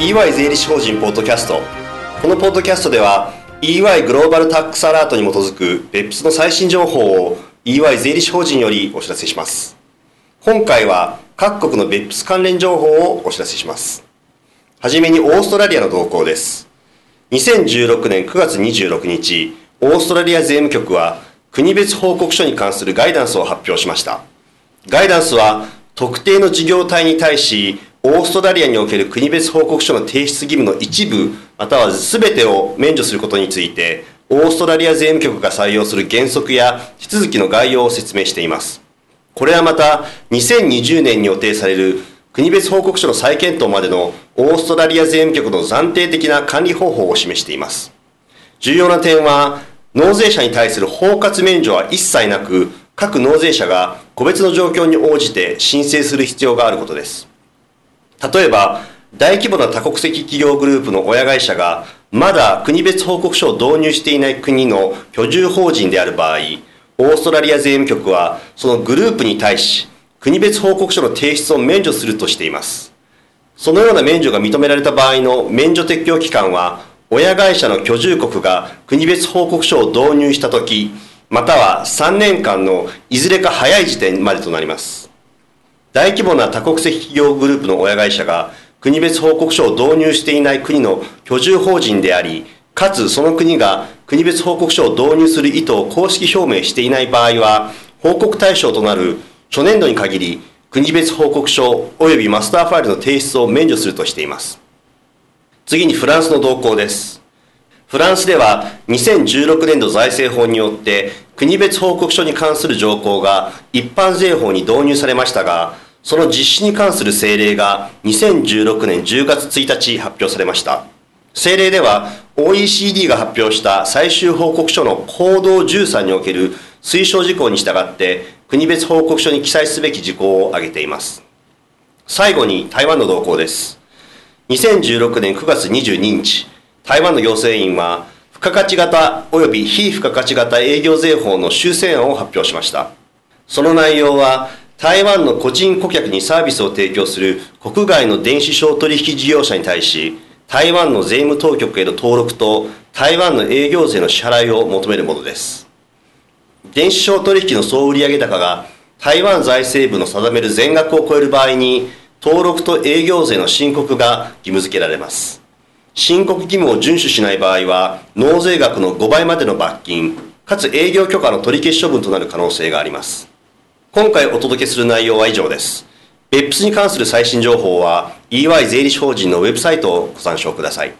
EY 税理士法人ポッドキャスト。このポッドキャストでは EY グローバルタックスアラートに基づく BEPS の最新情報を EY 税理士法人よりお知らせします。今回は各国の BEPS 関連情報をお知らせします。はじめにオーストラリアの動向です。2016年9月26日オーストラリア税務局は国別報告書に関するガイダンスを発表しました。ガイダンスは特定の事業体に対しオーストラリアにおける国別報告書の提出義務の一部または全てを免除することについてオーストラリア税務局が採用する原則や手続きの概要を説明しています。これはまた2020年に予定される国別報告書の再検討までのオーストラリア税務局の暫定的な管理方法を示しています。重要な点は納税者に対する包括免除は一切なく各納税者が個別の状況に応じて申請する必要があることです。例えば大規模な多国籍企業グループの親会社がまだ国別報告書を導入していない国の居住法人である場合オーストラリア税務局はそのグループに対し国別報告書の提出を免除するとしています。そのような免除が認められた場合の免除適用期間は親会社の居住国が国別報告書を導入したときまたは3年間のいずれか早い時点までとなります。大規模な多国籍企業グループの親会社が国別報告書を導入していない国の居住法人でありかつその国が国別報告書を導入する意図を公式表明していない場合は報告対象となる初年度に限り国別報告書及びマスターファイルの提出を免除するとしています。次にフランスの動向です。フランスでは2016年度財政法によって国別報告書に関する条項が一般税法に導入されましたがその実施に関する政令が2016年10月1日発表されました。政令では OECD が発表した最終報告書の行動13における推奨事項に従って国別報告書に記載すべき事項を挙げています。最後に台湾の動向です。2016年9月22日台湾の行政院は付加価値型及び非付加価値型営業税法の修正案を発表しました。その内容は台湾の個人顧客にサービスを提供する国外の電子商取引事業者に対し台湾の税務当局への登録と台湾の営業税の支払いを求めるものです。電子商取引の総売上高が台湾財政部の定める全額を超える場合に登録と営業税の申告が義務付けられます。申告義務を遵守しない場合は納税額の5倍までの罰金かつ営業許可の取り消し処分となる可能性があります。今回お届けする内容は以上です。別府に関する最新情報は EY 税理士法人のウェブサイトをご参照ください。